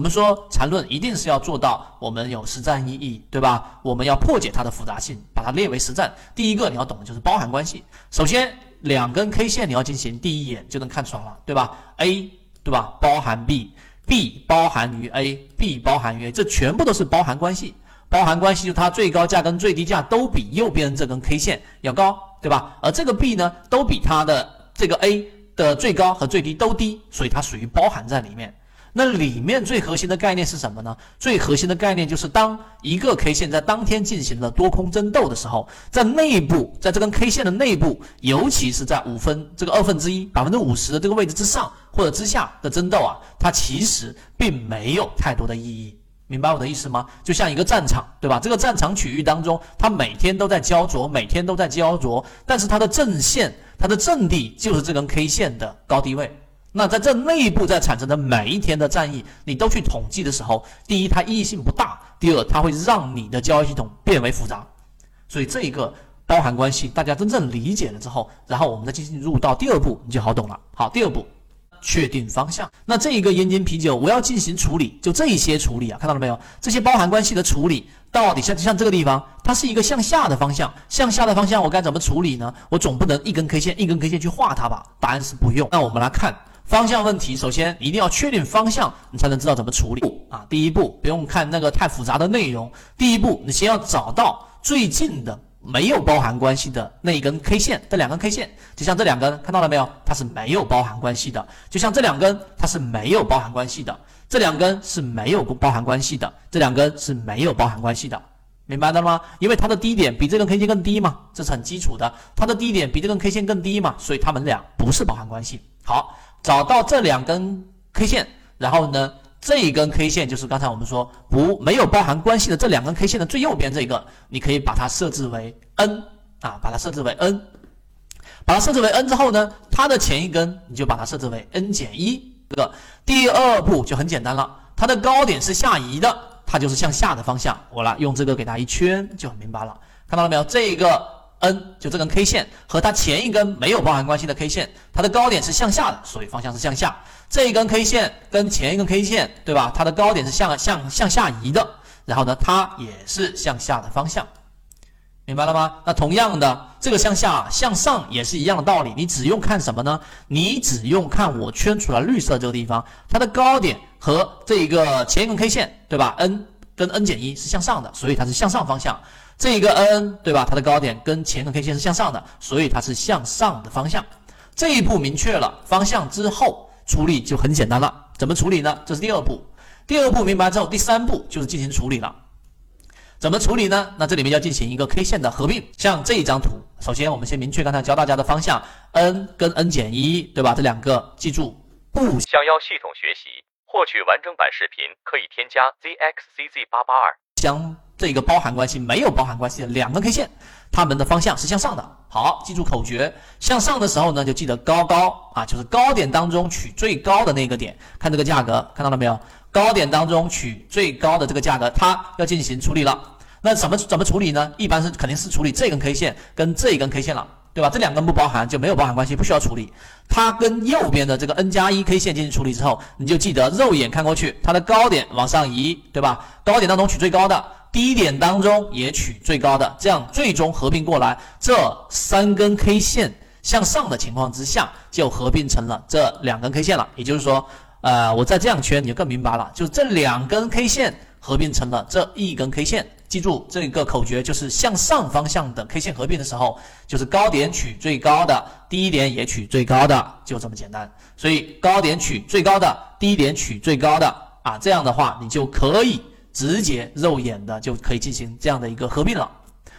我们说缠论一定是要做到我们有实战意义，对吧？我们要破解它的复杂性，把它列为实战。第一个你要懂的就是包含关系。首先，两根 K 线你要进行第一眼就能看出来了，对吧？A 对吧？包含 B，B 包含于 A，B 包含于 A，这全部都是包含关系。包含关系就它最高价跟最低价都比右边这根 K 线要高，对吧？而这个 B 呢，都比它的这个 A 的最高和最低都低，所以它属于包含在里面。那里面最核心的概念是什么呢？最核心的概念就是当一个 K 线在当天进行了多空争斗的时候，在内部，在这根 K 线的内部，尤其是在五分这个二分之一百分之五十的这个位置之上或者之下的争斗啊，它其实并没有太多的意义。明白我的意思吗？就像一个战场，对吧？这个战场区域当中，它每天都在焦灼，每天都在焦灼，但是它的阵线、它的阵地就是这根 K 线的高低位。那在这内部在产生的每一天的战役，你都去统计的时候，第一，它意义性不大；第二，它会让你的交易系统变为复杂。所以这一个包含关系，大家真正理解了之后，然后我们再进入到第二步，你就好懂了。好，第二步。确定方向，那这一个燕京啤酒我要进行处理，就这一些处理啊，看到了没有？这些包含关系的处理，到底像像这个地方，它是一个向下的方向，向下的方向我该怎么处理呢？我总不能一根 K 线一根 K 线去画它吧？答案是不用。那我们来看方向问题，首先一定要确定方向，你才能知道怎么处理啊。第一步不用看那个太复杂的内容，第一步你先要找到最近的。没有包含关系的那一根 K 线，这两根 K 线，就像这两根，看到了没有？它是没有包含关系的。就像这两根，它是没有包含关系的。这两根是没有不包含关系的。这两根是没有包含关系的，明白了吗？因为它的低点比这根 K 线更低嘛，这是很基础的。它的低点比这根 K 线更低嘛，所以它们俩不是包含关系。好，找到这两根 K 线，然后呢？这一根 K 线就是刚才我们说不没有包含关系的这两根 K 线的最右边这个，你可以把它设置为 N 啊，把它设置为 N，把它设置为 N 之后呢，它的前一根你就把它设置为 N 减一。这个第二步就很简单了，它的高点是下移的，它就是向下的方向。我来用这个给它一圈就很明白了，看到了没有？这一个 N 就这根 K 线和它前一根没有包含关系的 K 线，它的高点是向下的，所以方向是向下。这一根 K 线跟前一根 K 线，对吧？它的高点是向向向下移的，然后呢，它也是向下的方向，明白了吗？那同样的，这个向下向上也是一样的道理。你只用看什么呢？你只用看我圈出来绿色这个地方，它的高点和这一个前一根 K 线，对吧？N 跟 N 减一是向上的，所以它是向上方向。这一个 N，对吧？它的高点跟前一根 K 线是向上的，所以它是向上的方向。这一步明确了方向之后。处理就很简单了，怎么处理呢？这是第二步。第二步明白之后，第三步就是进行处理了。怎么处理呢？那这里面要进行一个 K 线的合并。像这一张图，首先我们先明确刚才教大家的方向，N 跟 N 减一，对吧？这两个记住。不想要系统学习，获取完整版视频，可以添加 zxcz 八八二。将这个包含关系没有包含关系的两根 K 线，它们的方向是向上的。好，记住口诀，向上的时候呢，就记得高高啊，就是高点当中取最高的那个点。看这个价格，看到了没有？高点当中取最高的这个价格，它要进行处理了。那怎么怎么处理呢？一般是肯定是处理这根 K 线跟这一根 K 线了，对吧？这两根不包含就没有包含关系，不需要处理。它跟右边的这个 N 加一 K 线进行处理之后，你就记得肉眼看过去，它的高点往上移，对吧？高点当中取最高的。低点当中也取最高的，这样最终合并过来，这三根 K 线向上的情况之下，就合并成了这两根 K 线了。也就是说，呃，我再这样圈，你就更明白了，就这两根 K 线合并成了这一根 K 线。记住这个口诀，就是向上方向的 K 线合并的时候，就是高点取最高的，低点也取最高的，就这么简单。所以高点取最高的，低点取最高的啊，这样的话你就可以。直接肉眼的就可以进行这样的一个合并了，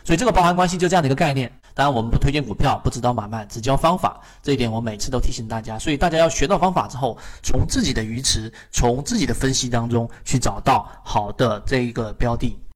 所以这个包含关系就这样的一个概念。当然，我们不推荐股票，不指导买卖，只教方法，这一点我每次都提醒大家。所以大家要学到方法之后，从自己的鱼池，从自己的分析当中去找到好的这一个标的。